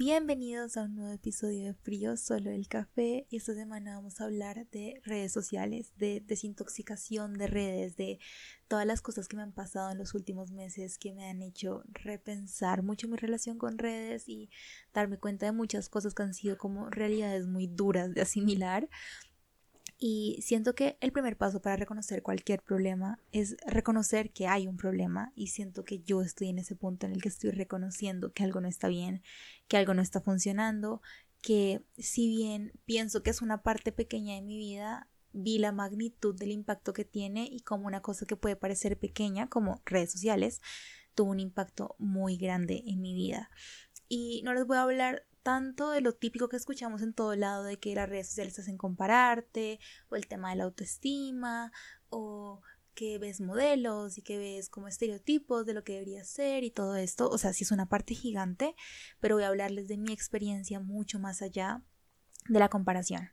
Bienvenidos a un nuevo episodio de Frío, solo el café. Y esta semana vamos a hablar de redes sociales, de desintoxicación de redes, de todas las cosas que me han pasado en los últimos meses que me han hecho repensar mucho mi relación con redes y darme cuenta de muchas cosas que han sido como realidades muy duras de asimilar. Y siento que el primer paso para reconocer cualquier problema es reconocer que hay un problema y siento que yo estoy en ese punto en el que estoy reconociendo que algo no está bien, que algo no está funcionando, que si bien pienso que es una parte pequeña de mi vida, vi la magnitud del impacto que tiene y como una cosa que puede parecer pequeña, como redes sociales, tuvo un impacto muy grande en mi vida. Y no les voy a hablar tanto de lo típico que escuchamos en todo lado de que las redes sociales hacen compararte, o el tema de la autoestima, o que ves modelos y que ves como estereotipos de lo que debería ser y todo esto. O sea, sí es una parte gigante, pero voy a hablarles de mi experiencia mucho más allá de la comparación.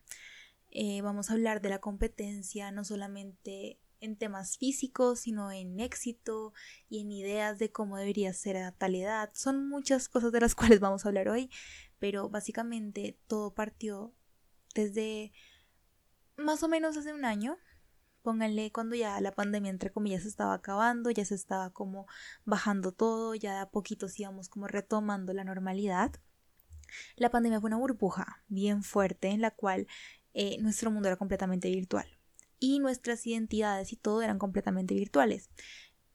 Eh, vamos a hablar de la competencia no solamente en temas físicos, sino en éxito y en ideas de cómo debería ser a tal edad. Son muchas cosas de las cuales vamos a hablar hoy, pero básicamente todo partió desde más o menos hace un año. Pónganle cuando ya la pandemia entre comillas se estaba acabando, ya se estaba como bajando todo, ya a poquitos íbamos como retomando la normalidad. La pandemia fue una burbuja bien fuerte en la cual eh, nuestro mundo era completamente virtual y nuestras identidades y todo eran completamente virtuales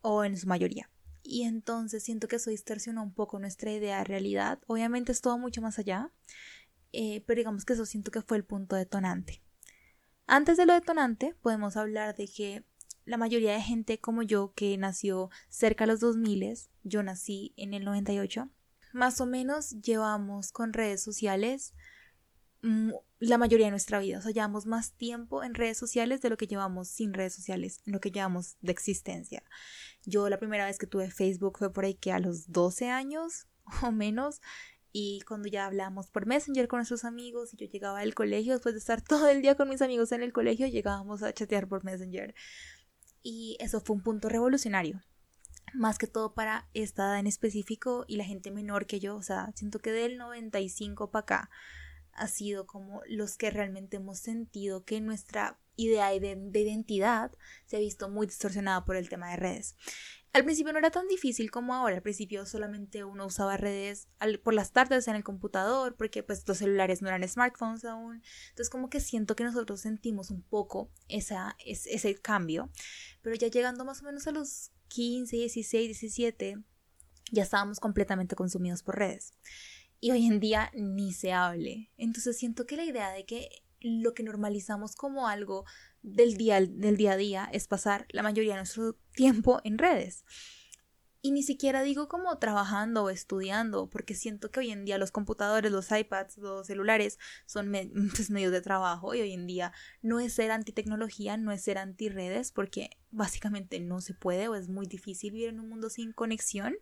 o en su mayoría y entonces siento que eso distorsionó un poco nuestra idea de realidad. Obviamente es todo mucho más allá, eh, pero digamos que eso siento que fue el punto detonante. Antes de lo detonante, podemos hablar de que la mayoría de gente como yo que nació cerca de los 2000, yo nací en el 98, más o menos llevamos con redes sociales la mayoría de nuestra vida. O sea, llevamos más tiempo en redes sociales de lo que llevamos sin redes sociales, en lo que llevamos de existencia. Yo la primera vez que tuve Facebook fue por ahí que a los 12 años o menos. Y cuando ya hablamos por Messenger con nuestros amigos y yo llegaba al colegio, después de estar todo el día con mis amigos en el colegio, llegábamos a chatear por Messenger. Y eso fue un punto revolucionario. Más que todo para esta edad en específico y la gente menor que yo. O sea, siento que del 95 para acá ha sido como los que realmente hemos sentido que nuestra idea de, identidad se ha visto muy distorsionada por el tema de redes. Al principio no era tan difícil como ahora, al principio solamente uno usaba redes por las tardes en el computador, porque pues los celulares no eran smartphones aún, entonces como que siento que nosotros sentimos un poco esa, ese cambio, pero ya llegando más o menos a los 15, 16, 17, ya estábamos completamente consumidos por redes y hoy en día ni se hable. Entonces siento que la idea de que lo que normalizamos como algo del día, del día a día es pasar la mayoría de nuestro tiempo en redes. Y ni siquiera digo como trabajando o estudiando, porque siento que hoy en día los computadores, los iPads, los celulares son pues, medios de trabajo y hoy en día no es ser anti-tecnología, no es ser anti-redes, porque básicamente no se puede o es muy difícil vivir en un mundo sin conexión.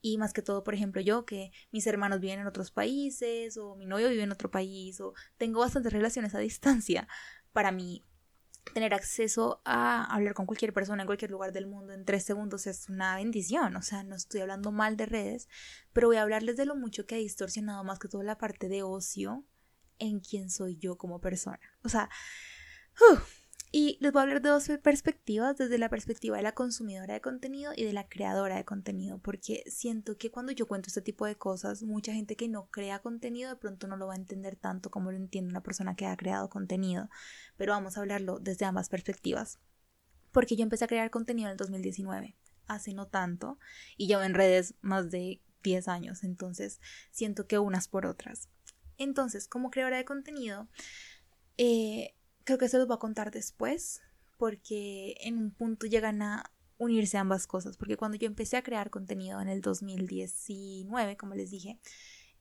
Y más que todo, por ejemplo, yo que mis hermanos viven en otros países o mi novio vive en otro país o tengo bastantes relaciones a distancia, para mí tener acceso a hablar con cualquier persona en cualquier lugar del mundo en tres segundos es una bendición. O sea, no estoy hablando mal de redes, pero voy a hablarles de lo mucho que ha distorsionado más que todo la parte de ocio en quién soy yo como persona. O sea, y les voy a hablar de dos perspectivas, desde la perspectiva de la consumidora de contenido y de la creadora de contenido, porque siento que cuando yo cuento este tipo de cosas, mucha gente que no crea contenido de pronto no lo va a entender tanto como lo entiende una persona que ha creado contenido, pero vamos a hablarlo desde ambas perspectivas. Porque yo empecé a crear contenido en el 2019, hace no tanto, y llevo en redes más de 10 años, entonces siento que unas por otras. Entonces, como creadora de contenido, eh, Creo que se los voy a contar después, porque en un punto llegan a unirse ambas cosas, porque cuando yo empecé a crear contenido en el 2019, como les dije,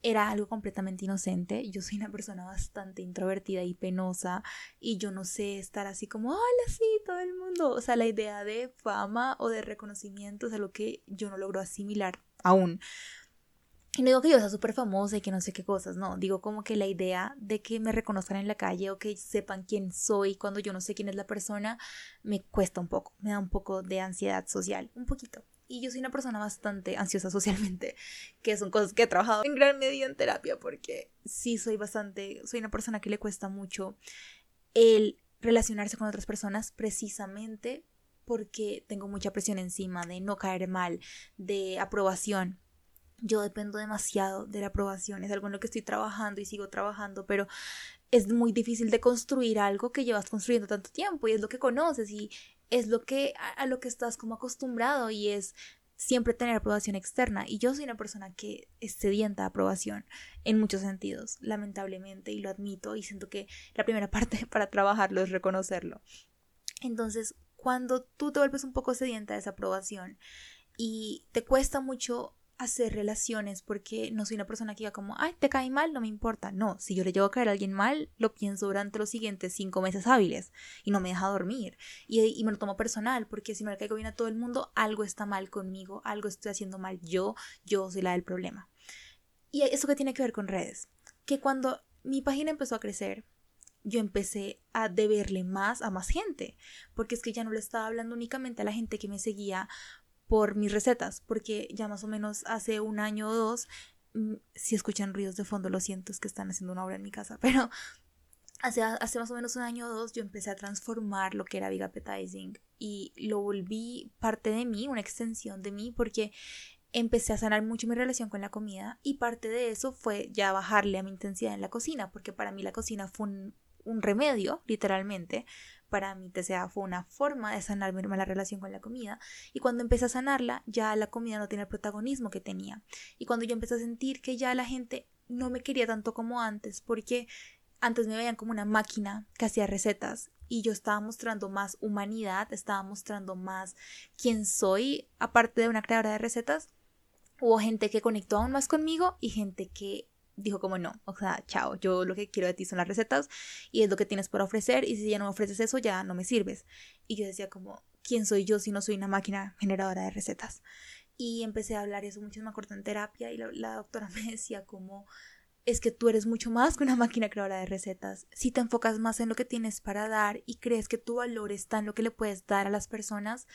era algo completamente inocente. Yo soy una persona bastante introvertida y penosa y yo no sé estar así como, hola, sí, todo el mundo. O sea, la idea de fama o de reconocimiento es algo que yo no logro asimilar aún. Y no digo que yo sea súper famosa y que no sé qué cosas, no, digo como que la idea de que me reconozcan en la calle o que sepan quién soy cuando yo no sé quién es la persona, me cuesta un poco, me da un poco de ansiedad social, un poquito. Y yo soy una persona bastante ansiosa socialmente, que son cosas que he trabajado en gran medida en terapia, porque sí soy bastante, soy una persona que le cuesta mucho el relacionarse con otras personas precisamente porque tengo mucha presión encima de no caer mal, de aprobación. Yo dependo demasiado de la aprobación, es algo en lo que estoy trabajando y sigo trabajando, pero es muy difícil de construir algo que llevas construyendo tanto tiempo y es lo que conoces y es lo que a, lo que estás como acostumbrado y es siempre tener aprobación externa y yo soy una persona que es sedienta de aprobación en muchos sentidos, lamentablemente, y lo admito y siento que la primera parte para trabajarlo es reconocerlo. Entonces, cuando tú te vuelves un poco sedienta de esa aprobación y te cuesta mucho hacer relaciones porque no soy una persona que diga como, ay, te cae mal, no me importa. No, si yo le llevo a caer a alguien mal, lo pienso durante los siguientes cinco meses hábiles y no me deja dormir. Y, me lo tomo personal porque si no le caigo bien a todo el mundo, algo está mal conmigo, algo estoy haciendo mal yo, yo soy la del problema. Y eso que tiene que ver con redes, que cuando mi página empezó a crecer, yo empecé a deberle más a más gente, porque es que ya no le estaba hablando únicamente a la gente que me seguía por mis recetas, porque ya más o menos hace un año o dos, mm, si escuchan ruidos de fondo, lo siento, es que están haciendo una obra en mi casa, pero hace, hace más o menos un año o dos yo empecé a transformar lo que era Big Appetizing y lo volví parte de mí, una extensión de mí, porque empecé a sanar mucho mi relación con la comida y parte de eso fue ya bajarle a mi intensidad en la cocina, porque para mí la cocina fue un, un remedio, literalmente, para mí TCA fue una forma de sanar mi mala relación con la comida y cuando empecé a sanarla ya la comida no tiene el protagonismo que tenía y cuando yo empecé a sentir que ya la gente no me quería tanto como antes porque antes me veían como una máquina que hacía recetas y yo estaba mostrando más humanidad, estaba mostrando más quién soy aparte de una creadora de recetas. Hubo gente que conectó aún más conmigo y gente que dijo como no, o sea, chao, yo lo que quiero de ti son las recetas y es lo que tienes para ofrecer y si ya no me ofreces eso ya no me sirves. Y yo decía como, ¿quién soy yo si no soy una máquina generadora de recetas? Y empecé a hablar eso mucho, me acuerdo en terapia y la, doctora me decía como, es que tú eres mucho más que una máquina creadora de recetas. Si te enfocas más en lo que tienes para dar y crees que tu valor está en lo que le puedes dar a las personas,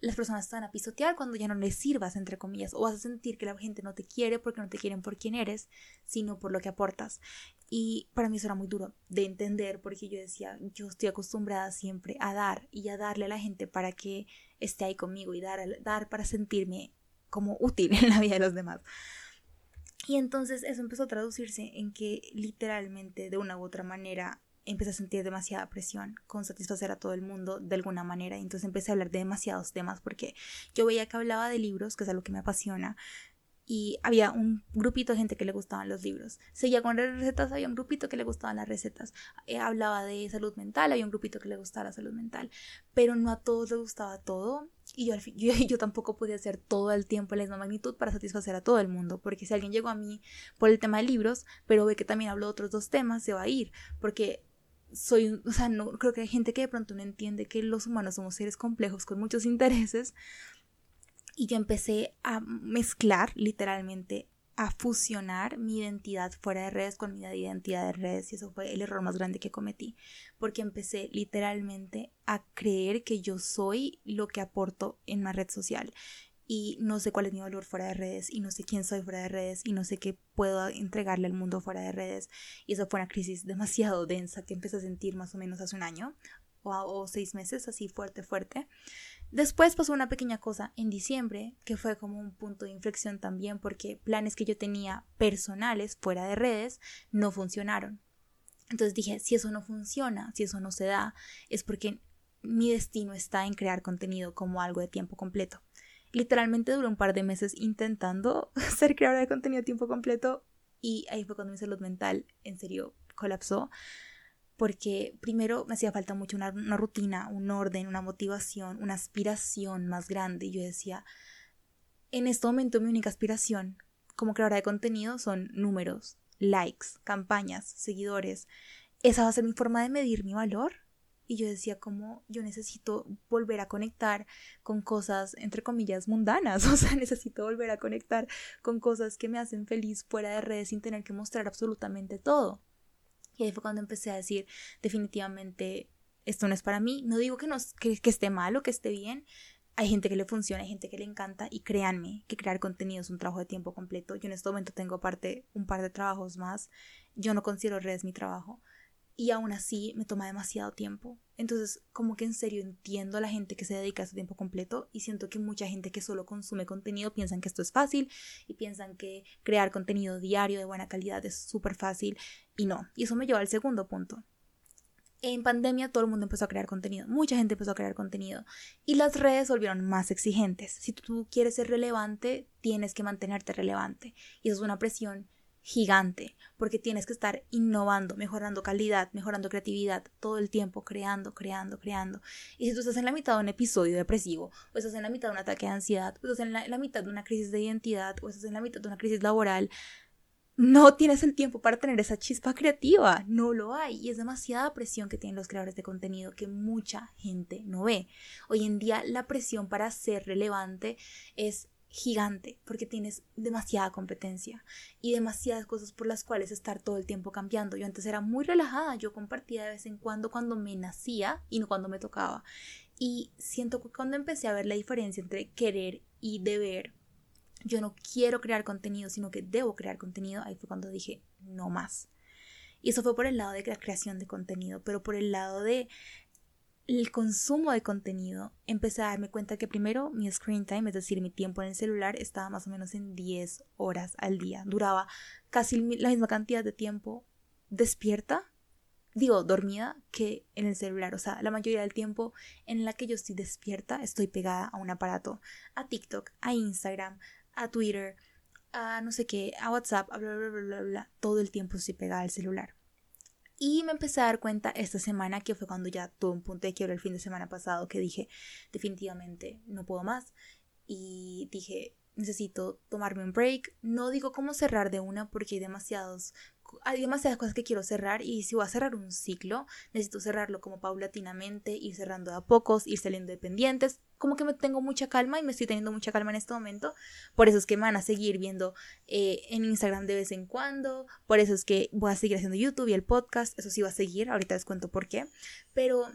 las personas te a pisotear cuando ya no les sirvas, entre comillas, o vas a sentir que la gente no te quiere porque no te quieren por quién eres, sino por lo que aportas. Y para mí eso era muy duro de entender porque yo decía, yo estoy acostumbrada siempre a dar y a darle a la gente para que esté ahí conmigo y dar, dar para sentirme como útil en la vida de los demás. Y entonces eso empezó a traducirse en que literalmente de una u otra manera empecé a sentir demasiada presión con satisfacer a todo el mundo de alguna manera entonces empecé a hablar de demasiados temas porque yo veía que hablaba de libros, que es algo que me apasiona, y había un grupito de gente que le gustaban los libros. Seguía con recetas, había un grupito que le gustaban las recetas. Eh, hablaba de salud mental, había un grupito que le gustaba la salud mental. Pero no a todos les gustaba todo. Y yo, al fin, yo, yo tampoco podía hacer todo el tiempo la misma magnitud para satisfacer a todo el mundo. Porque si alguien llegó a mí por el tema de libros, pero ve que también hablo de otros dos temas, se va a ir. Porque soy, o sea, no creo que hay gente que de pronto no entiende que los humanos somos seres complejos con muchos intereses. Y yo empecé a mezclar literalmente a fusionar mi identidad fuera de redes con mi identidad de redes. Y eso fue el error más grande que cometí. Porque empecé literalmente a creer que yo soy lo que aporto en una red social y no sé cuál es mi valor fuera de redes y no sé quién soy fuera de redes y no sé qué puedo entregarle al mundo fuera de redes. Y eso fue una crisis demasiado densa que empecé a sentir más o menos hace un año o, o seis meses así fuerte fuerte. Después pasó una pequeña cosa en diciembre que fue como un punto de inflexión también porque planes que yo tenía personales fuera de redes no funcionaron. Entonces dije si eso no funciona si eso no se da es porque mi destino está en crear contenido como algo de tiempo completo literalmente duró un par de meses intentando ser creadora de contenido a tiempo completo y ahí fue cuando mi salud mental en serio colapsó porque primero me hacía falta mucho una, rutina, un orden, una motivación, una aspiración más grande y yo decía, en este momento mi única aspiración como creadora de contenido son números, likes, campañas, seguidores. ¿Esa va a ser mi forma de medir mi valor? Y yo decía como yo necesito volver a conectar con cosas entre comillas mundanas, o sea, necesito volver a conectar con cosas que me hacen feliz fuera de redes sin tener que mostrar absolutamente todo. Y ahí fue cuando empecé a decir definitivamente esto no es para mí, no digo que, no, que, que esté mal o que esté bien, hay gente que le funciona, hay gente que le encanta y créanme que crear contenido es un trabajo de tiempo completo. Yo en este momento tengo aparte un par de trabajos más. Yo no considero redes mi trabajo y aún así me toma demasiado tiempo. Entonces, como que en serio entiendo a la gente que se dedica a este tiempo completo y siento que mucha gente que solo consume contenido piensan que esto es fácil y piensan que crear contenido diario de buena calidad es súper fácil y no. Y eso me lleva al segundo punto en pandemia todo el mundo empezó a crear contenido, mucha gente empezó a crear contenido y las redes volvieron más exigentes. Si tú quieres ser relevante, tienes que mantenerte relevante y eso es una presión gigante porque tienes que estar innovando, mejorando calidad, mejorando creatividad todo el tiempo, creando, creando, creando. Y si tú estás en la mitad de un episodio depresivo, o estás en la mitad de un ataque de ansiedad, o estás en la, en la mitad de una crisis de identidad, o estás en la mitad de una crisis laboral, no tienes el tiempo para tener esa chispa creativa, no lo hay y es demasiada presión que tienen los creadores de contenido que mucha gente no ve. Hoy en día la presión para ser relevante es gigante porque tienes demasiada competencia y demasiadas cosas por las cuales estar todo el tiempo cambiando. Yo antes era muy relajada, yo compartía de vez en cuando cuando me nacía y no cuando me tocaba. Y siento que cuando empecé a ver la diferencia entre querer y deber, yo no quiero crear contenido, sino que debo crear contenido, ahí fue cuando dije, no más. Y eso fue por el lado de la creación de contenido, pero por el lado de el consumo de contenido, empecé a darme cuenta que primero mi screen time, es decir, mi tiempo en el celular, estaba más o menos en 10 horas al día. Duraba casi la misma cantidad de tiempo despierta, digo, dormida, que en el celular. O sea, la mayoría del tiempo en la que yo estoy despierta, estoy pegada a un aparato, a TikTok, a Instagram, a Twitter, a no sé qué, a WhatsApp, a bla, bla, bla, bla, bla, todo el tiempo estoy pegada al celular. Y me empecé a dar cuenta esta semana, que fue cuando ya tuve un punto de quiebra el fin de semana pasado, que dije, definitivamente no puedo más. Y dije, necesito tomarme un break. No digo cómo cerrar de una porque hay demasiados hay demasiadas cosas que quiero cerrar y si voy a cerrar un ciclo, necesito cerrarlo como paulatinamente, ir cerrando a pocos, ir saliendo dependientes. Como que me tengo mucha calma y me estoy teniendo mucha calma en este momento. Por eso es que me van a seguir viendo eh, en Instagram de vez en cuando. Por eso es que voy a seguir haciendo YouTube y el podcast. Eso sí va a seguir. Ahorita les cuento por qué. Pero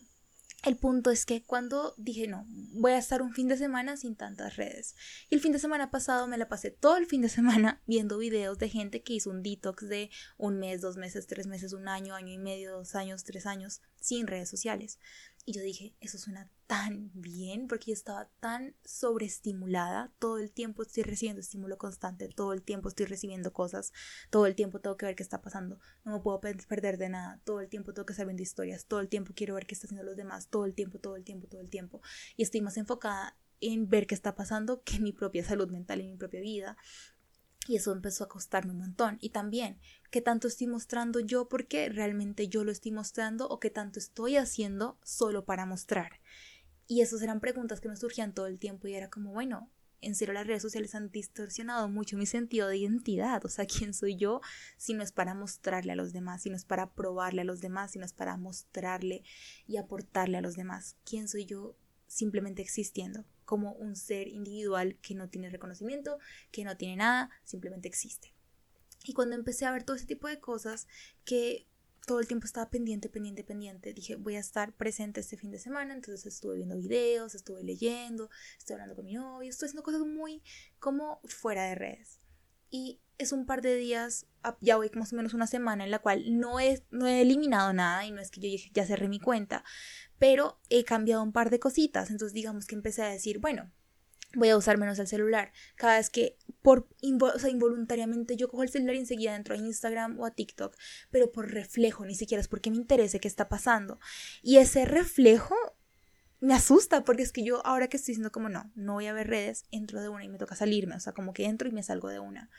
el punto es que cuando dije no, voy a estar un fin de semana sin tantas redes. Y el fin de semana pasado me la pasé todo el fin de semana viendo videos de gente que hizo un detox de un mes, dos meses, tres meses, un año, año y medio, dos años, tres años sin redes sociales. Y yo dije, eso suena tan bien porque yo estaba tan sobreestimulada. Todo el tiempo estoy recibiendo estímulo constante, todo el tiempo estoy recibiendo cosas, todo el tiempo tengo que ver qué está pasando. No me puedo perder de nada, todo el tiempo tengo que estar viendo historias, todo el tiempo quiero ver qué están haciendo los demás, todo el tiempo, todo el tiempo, todo el tiempo. Y estoy más enfocada en ver qué está pasando que en mi propia salud mental y mi propia vida. Y eso empezó a costarme un montón. Y también, ¿qué tanto estoy mostrando yo porque realmente yo lo estoy mostrando o qué tanto estoy haciendo solo para mostrar? Y esas eran preguntas que me surgían todo el tiempo y era como, bueno, en serio las redes sociales han distorsionado mucho mi sentido de identidad. O sea, ¿quién soy yo si no es para mostrarle a los demás, si no es para probarle a los demás, si no es para mostrarle y aportarle a los demás? ¿Quién soy yo simplemente existiendo? como un ser individual que no tiene reconocimiento, que no tiene nada, simplemente existe. Y cuando empecé a ver todo ese tipo de cosas que todo el tiempo estaba pendiente, pendiente, pendiente. Dije, voy a estar presente este fin de semana. Entonces estuve viendo videos, estuve leyendo, estoy hablando con mi novio, estoy haciendo cosas muy como fuera de redes. Y es un par de días, ya voy más o menos una semana en la cual no he, no he eliminado nada y no es que yo ya cerré mi cuenta, pero he cambiado un par de cositas. Entonces digamos que empecé a decir, bueno, voy a usar menos el celular. Cada vez que por involuntariamente yo cojo el celular y enseguida entro a Instagram o a TikTok, pero por reflejo, ni siquiera es porque me interese qué está pasando. Y ese reflejo me asusta porque es que yo ahora que estoy diciendo como no, no voy a ver redes, entro de una y me toca salirme, o sea, como que entro y me salgo de una.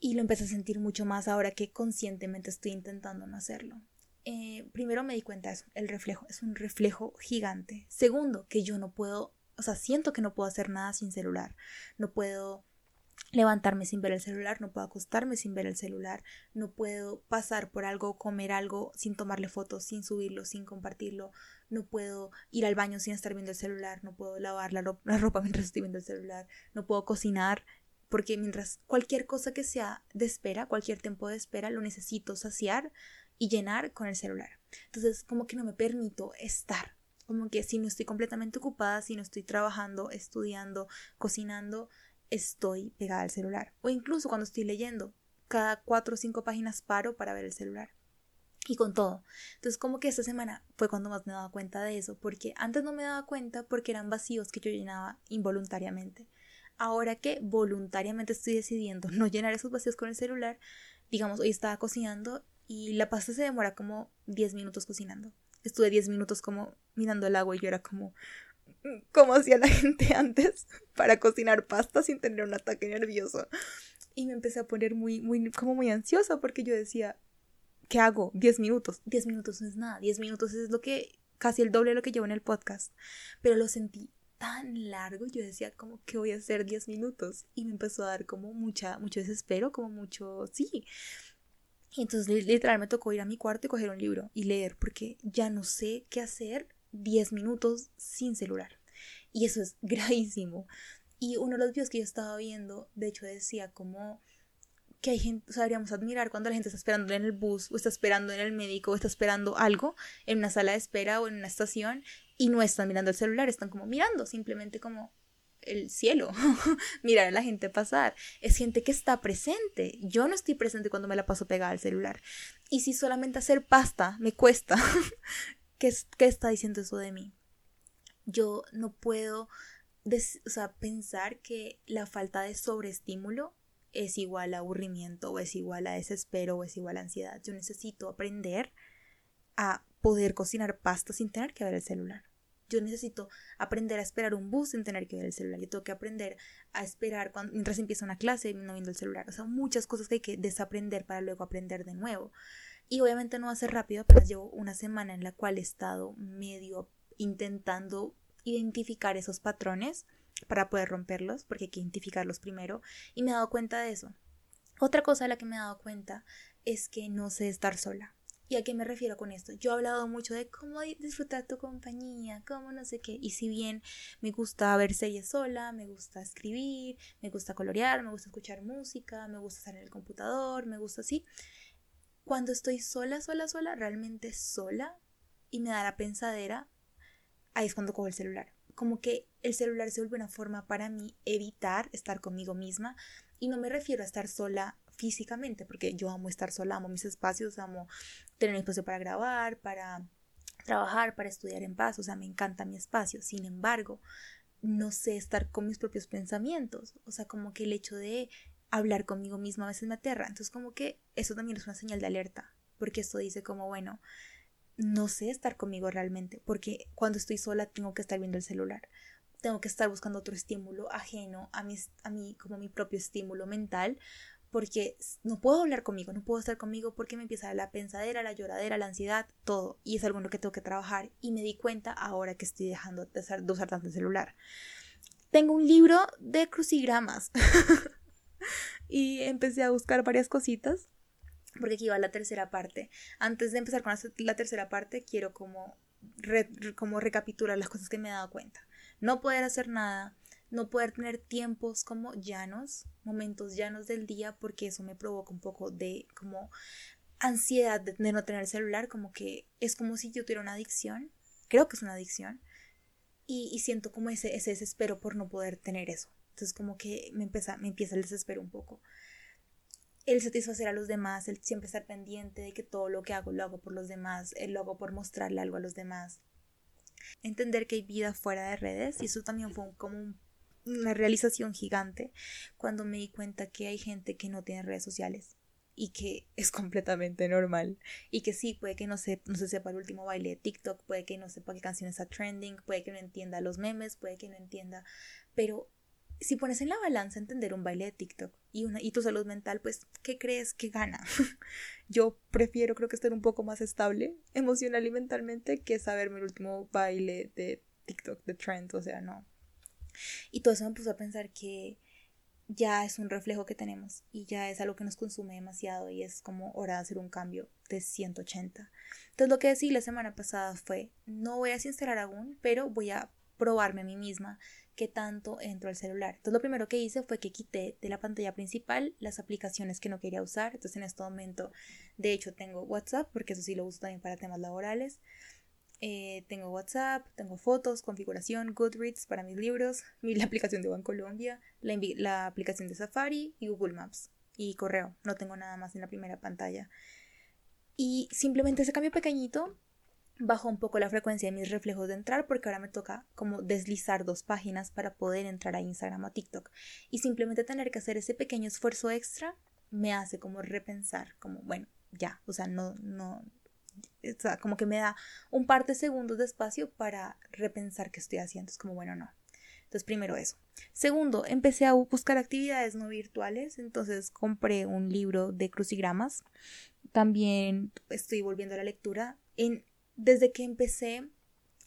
Y lo empecé a sentir mucho más ahora que conscientemente estoy intentando no hacerlo. Eh, primero me di cuenta de eso, el reflejo, es un reflejo gigante. Segundo, que yo no puedo, o sea, siento que no puedo hacer nada sin celular. No puedo levantarme sin ver el celular, no puedo acostarme sin ver el celular, no puedo pasar por algo, comer algo sin tomarle fotos, sin subirlo, sin compartirlo, no puedo ir al baño sin estar viendo el celular, no puedo lavar la, ropa mientras estoy viendo el celular, no puedo cocinar porque mientras cualquier cosa que sea de espera, cualquier tiempo de espera, lo necesito saciar y llenar con el celular. Entonces, como que no me permito estar. Como que si no estoy completamente ocupada, si no estoy trabajando, estudiando, cocinando, estoy pegada al celular. O incluso cuando estoy leyendo, cada cuatro o cinco páginas paro para ver el celular. Y con todo. Entonces como que esta semana fue cuando más me daba cuenta de eso, porque antes no me daba cuenta porque eran vacíos que yo llenaba involuntariamente. Ahora que voluntariamente estoy decidiendo no llenar esos vacíos con el celular, digamos, hoy estaba cocinando y la pasta se demora como 10 minutos cocinando. Estuve 10 minutos como mirando el agua y yo era como, ¿cómo hacía la gente antes para cocinar pasta sin tener un ataque nervioso? Y me empecé a poner muy, muy, como muy ansiosa porque yo decía, ¿qué hago? 10 minutos. 10 minutos no es nada. 10 minutos es lo que, casi el doble de lo que llevo en el podcast. Pero lo sentí tan largo, yo decía como que voy a hacer 10 minutos. Y me empezó a dar como mucha, mucho desespero, como mucho, sí. Y entonces literal me tocó ir a mi cuarto y coger un libro y leer porque ya no sé qué hacer 10 minutos sin celular. Y eso es gravísimo. Y uno de los videos que yo estaba viendo, de hecho decía como que hay gente, o sea, deberíamos admirar cuando la gente está esperando en el bus o está esperando en el médico o está esperando algo en una sala de espera o en una estación y no están mirando el celular, están como mirando, simplemente como el cielo, mirar a la gente pasar. Es gente que está presente. Yo no estoy presente cuando me la paso pegada al celular. Y si solamente hacer pasta me cuesta, ¿qué, qué está diciendo eso de mí? Yo no puedo pensar que la falta de sobreestímulo es igual a aburrimiento o es igual a desespero o es igual a ansiedad. Yo necesito aprender a poder cocinar pasta sin tener que ver el celular. Yo necesito aprender a esperar un bus sin tener que ver el celular. Yo tengo que aprender a esperar mientras empieza una clase no viendo el celular. O sea, muchas cosas que hay que desaprender para luego aprender de nuevo. Y obviamente no va a ser rápido, pero llevo una semana en la cual he estado medio intentando identificar esos patrones para poder romperlos, porque hay que identificarlos primero, y me he dado cuenta de eso. Otra cosa de la que me he dado cuenta es que no sé estar sola. ¿Y a qué me refiero con esto? Yo he hablado mucho de cómo disfrutar tu compañía, cómo no sé qué. Y si bien me gusta ver series sola, me gusta escribir, me gusta colorear, me gusta escuchar música, me gusta estar en el computador, me gusta así. Cuando estoy sola, sola, sola, realmente sola y me da la pensadera, ahí es cuando cojo el celular. Como que el celular se vuelve una forma para mí evitar estar conmigo misma. Y no me refiero a estar sola físicamente, porque yo amo estar sola, amo mis espacios, amo tener un espacio para grabar, para trabajar, para estudiar en paz, o sea, me encanta mi espacio. Sin embargo, no sé estar con mis propios pensamientos, o sea, como que el hecho de hablar conmigo misma a veces me aterra. Entonces, como que eso también es una señal de alerta, porque esto dice como, bueno, no sé estar conmigo realmente, porque cuando estoy sola tengo que estar viendo el celular, tengo que estar buscando otro estímulo ajeno a mí, a mí como mi propio estímulo mental, porque no puedo hablar conmigo, no puedo estar conmigo porque me empieza la pensadera, la lloradera, la ansiedad, todo, y es algo en lo que tengo que trabajar, y me di cuenta ahora que estoy dejando de usar, tanto el celular. Tengo un libro de crucigramas y empecé a buscar varias cositas porque aquí va la tercera parte. Antes de empezar con la tercera parte, quiero como, como recapitular las cosas que me he dado cuenta. No poder hacer nada, no poder tener tiempos como llanos, momentos llanos del día, porque eso me provoca un poco de como ansiedad de, no tener celular, como que es como si yo tuviera una adicción, creo que es una adicción, y, siento como ese, ese desespero por no poder tener eso. Entonces como que me empieza, me empieza el desespero un poco el satisfacer a los demás, el siempre estar pendiente de que todo lo que hago lo hago por los demás, el lo hago por mostrarle algo a los demás. Entender que hay vida fuera de redes y eso también fue como una realización gigante cuando me di cuenta que hay gente que no tiene redes sociales y que es completamente normal y que sí, puede que no, se, no se sepa el último baile de TikTok, puede que no sepa qué canción está trending, puede que no entienda los memes, puede que no entienda, pero si pones en la balanza entender un baile de TikTok y, una, y tu salud mental, pues, ¿qué crees que gana? Yo prefiero, creo que estar un poco más estable emocional y mentalmente que saberme el último baile de TikTok, de trend, o sea, no. Y todo eso me puso a pensar que ya es un reflejo que tenemos y ya es algo que nos consume demasiado y es como hora de hacer un cambio de 180. Entonces lo que decidí la semana pasada fue, no voy a sincerar aún, pero voy a probarme a mí misma qué tanto entro al celular. Entonces lo primero que hice fue que quité de la pantalla principal las aplicaciones que no quería usar. Entonces en este momento, de hecho, tengo WhatsApp, porque eso sí lo uso también para temas laborales. Eh, tengo WhatsApp, tengo fotos, configuración, Goodreads para mis libros, la aplicación de Bancolombia, la, la aplicación de Safari y Google Maps y correo. No tengo nada más en la primera pantalla. Y simplemente ese cambio pequeñito bajó un poco la frecuencia de mis reflejos de entrar porque ahora me toca como deslizar dos páginas para poder entrar a Instagram o TikTok. Y simplemente tener que hacer ese pequeño esfuerzo extra me hace como repensar, como bueno, ya, o sea, no, no, o sea, como que me da un par de segundos de espacio para repensar qué estoy haciendo. Es como, bueno, no. Entonces, primero eso. Segundo, empecé a buscar actividades no virtuales. Entonces, compré un libro de crucigramas. También estoy volviendo a la lectura. En, desde que empecé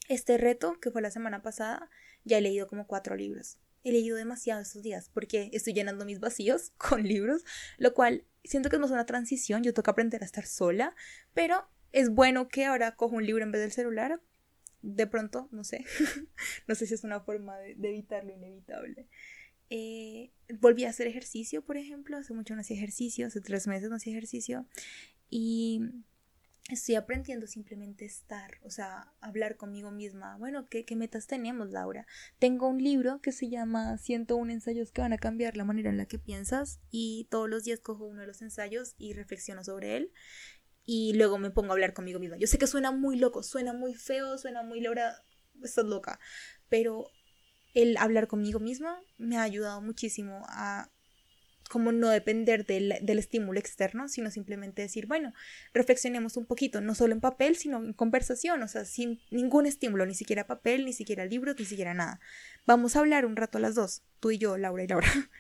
este reto, que fue la semana pasada, ya he leído como cuatro libros. He leído demasiado estos días porque estoy llenando mis vacíos con libros, lo cual siento que no es una transición. Yo que aprender a estar sola, pero es bueno que ahora cojo un libro en vez del celular. De pronto, no sé. no sé si es una forma de, evitar lo inevitable. Eh, volví a hacer ejercicio, por ejemplo. Hace mucho no hacía ejercicio, hace tres meses no hacía ejercicio. Y estoy aprendiendo simplemente estar, o sea, hablar conmigo misma. Bueno, ¿qué, ¿qué, metas tenemos, Laura? Tengo un libro que se llama 101 ensayos que van a cambiar la manera en la que piensas y todos los días cojo uno de los ensayos y reflexiono sobre él y luego me pongo a hablar conmigo misma. Yo sé que suena muy loco, suena muy feo, suena muy Laura, estás loca, pero el hablar conmigo misma me ha ayudado muchísimo a como no depender del, del, estímulo externo, sino simplemente decir, bueno, reflexionemos un poquito, no solo en papel, sino en conversación, o sea, sin ningún estímulo, ni siquiera papel, ni siquiera libros, ni siquiera nada. Vamos a hablar un rato a las dos, tú y yo, Laura y Laura.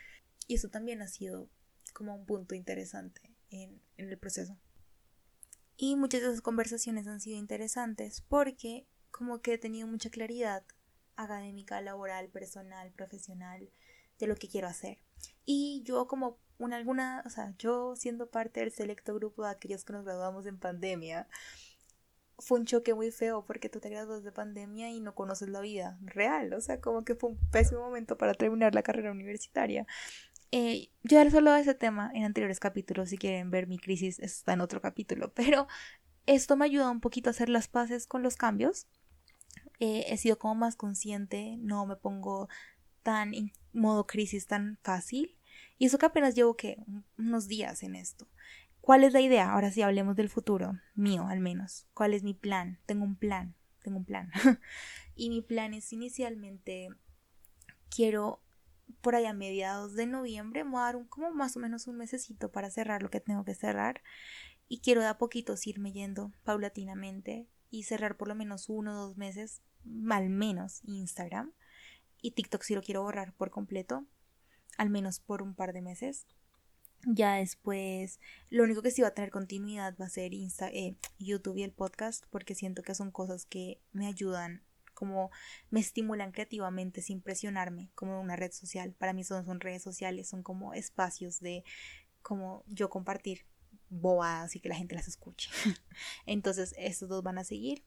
Y eso también ha sido como un punto interesante en, en el proceso. Y muchas de esas conversaciones han sido interesantes porque como que he tenido mucha claridad académica, laboral, personal, profesional de lo que quiero hacer. Y yo como una alguna, o sea, yo siendo parte del selecto grupo de aquellos que nos graduamos en pandemia, fue un choque muy feo porque tú te graduas de pandemia y no conoces la vida real, o sea, como que fue un pésimo momento para terminar la carrera universitaria. Eh, yo les hablado de ese tema en anteriores capítulos, si quieren ver mi crisis está en otro capítulo, pero esto me ayuda un poquito a hacer las paces con los cambios. Eh, he sido como más consciente, no me pongo tan en modo crisis tan fácil. Y eso que apenas llevo que unos días en esto. ¿Cuál es la idea? Ahora sí hablemos del futuro, mío al menos. ¿Cuál es mi plan? Tengo un plan, tengo un plan. y mi plan es inicialmente quiero por allá a mediados de noviembre me voy a dar un, como más o menos un mesecito para cerrar lo que tengo que cerrar. Y quiero de a poquitos irme yendo paulatinamente y cerrar por lo menos uno o dos meses al menos Instagram. Y TikTok si lo quiero borrar por completo al menos por un par de meses. Ya después lo único que sí va a tener continuidad va a ser Insta eh, YouTube y el podcast porque siento que son cosas que me ayudan como me estimulan creativamente sin presionarme, como una red social. Para mí son, son redes sociales, son como espacios de como yo compartir bobadas y que la gente las escuche. Entonces, estos dos van a seguir.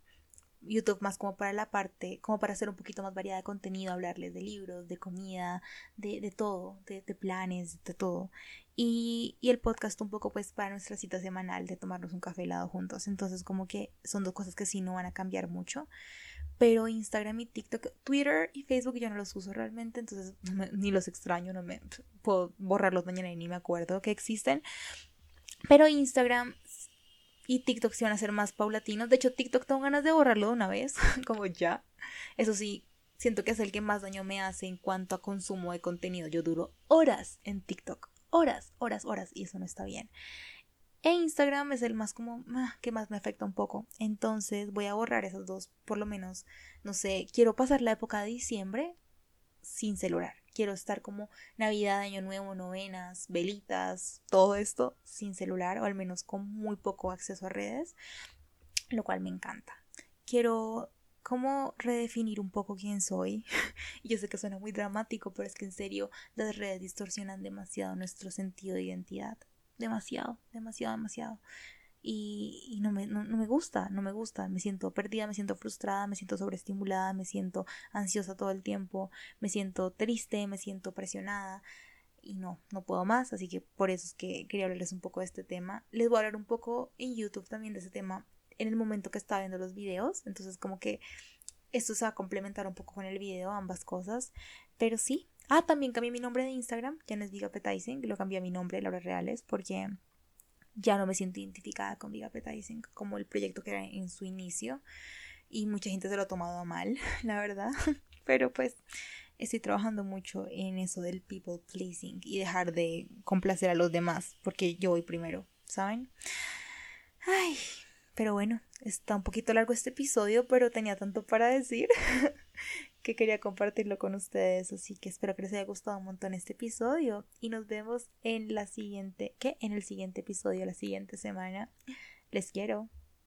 YouTube más como para la parte, como para hacer un poquito más variada de contenido, hablarles de libros, de comida, de, de todo, de, de, planes, de todo. Y, y, el podcast un poco pues para nuestra cita semanal de tomarnos un café helado juntos. Entonces como que son dos cosas que sí no van a cambiar mucho pero Instagram y TikTok, Twitter y Facebook yo no los uso realmente, entonces ni los extraño, no me puedo borrarlos mañana y ni me acuerdo que existen. Pero Instagram y TikTok sí van a ser más paulatinos. De hecho, TikTok tengo ganas de borrarlo de una vez, como ya. Eso sí, siento que es el que más daño me hace en cuanto a consumo de contenido. Yo duro horas en TikTok, horas, horas, horas, y eso no está bien. E Instagram es el más como ah, que más me afecta un poco. Entonces voy a borrar esos dos, por lo menos, no sé, quiero pasar la época de diciembre sin celular. Quiero estar como Navidad, Año Nuevo, novenas, velitas, todo esto sin celular o al menos con muy poco acceso a redes, lo cual me encanta. Quiero como redefinir un poco quién soy. Yo sé que suena muy dramático, pero es que en serio las redes distorsionan demasiado nuestro sentido de identidad demasiado, demasiado, demasiado. Y, no, me, no, me gusta, no me gusta, me siento perdida, me siento frustrada, me siento sobreestimulada, me siento ansiosa todo el tiempo, me siento triste, me siento presionada y no, no puedo más, así que por eso es que quería hablarles un poco de este tema. Les voy a hablar un poco en YouTube también de ese tema en el momento que estaba viendo los videos. Entonces como que esto se va a complementar un poco con el video, ambas cosas. Pero sí. Ah, también cambié mi nombre de Instagram. Ya no es Big Appetizing. Lo cambié a mi nombre, Laura Reales, porque ya no me siento identificada con Big Appetizing como el proyecto que era en su inicio. Y mucha gente se lo ha tomado mal, la verdad. Pero pues estoy trabajando mucho en eso del people pleasing y dejar de complacer a los demás porque yo voy primero, ¿saben? Ay, pero bueno, está un poquito largo este episodio, pero tenía tanto para decir que quería compartirlo con ustedes, así que espero que les haya gustado un montón este episodio y nos vemos en la siguiente, ¿qué? En el siguiente episodio la siguiente semana. Les quiero.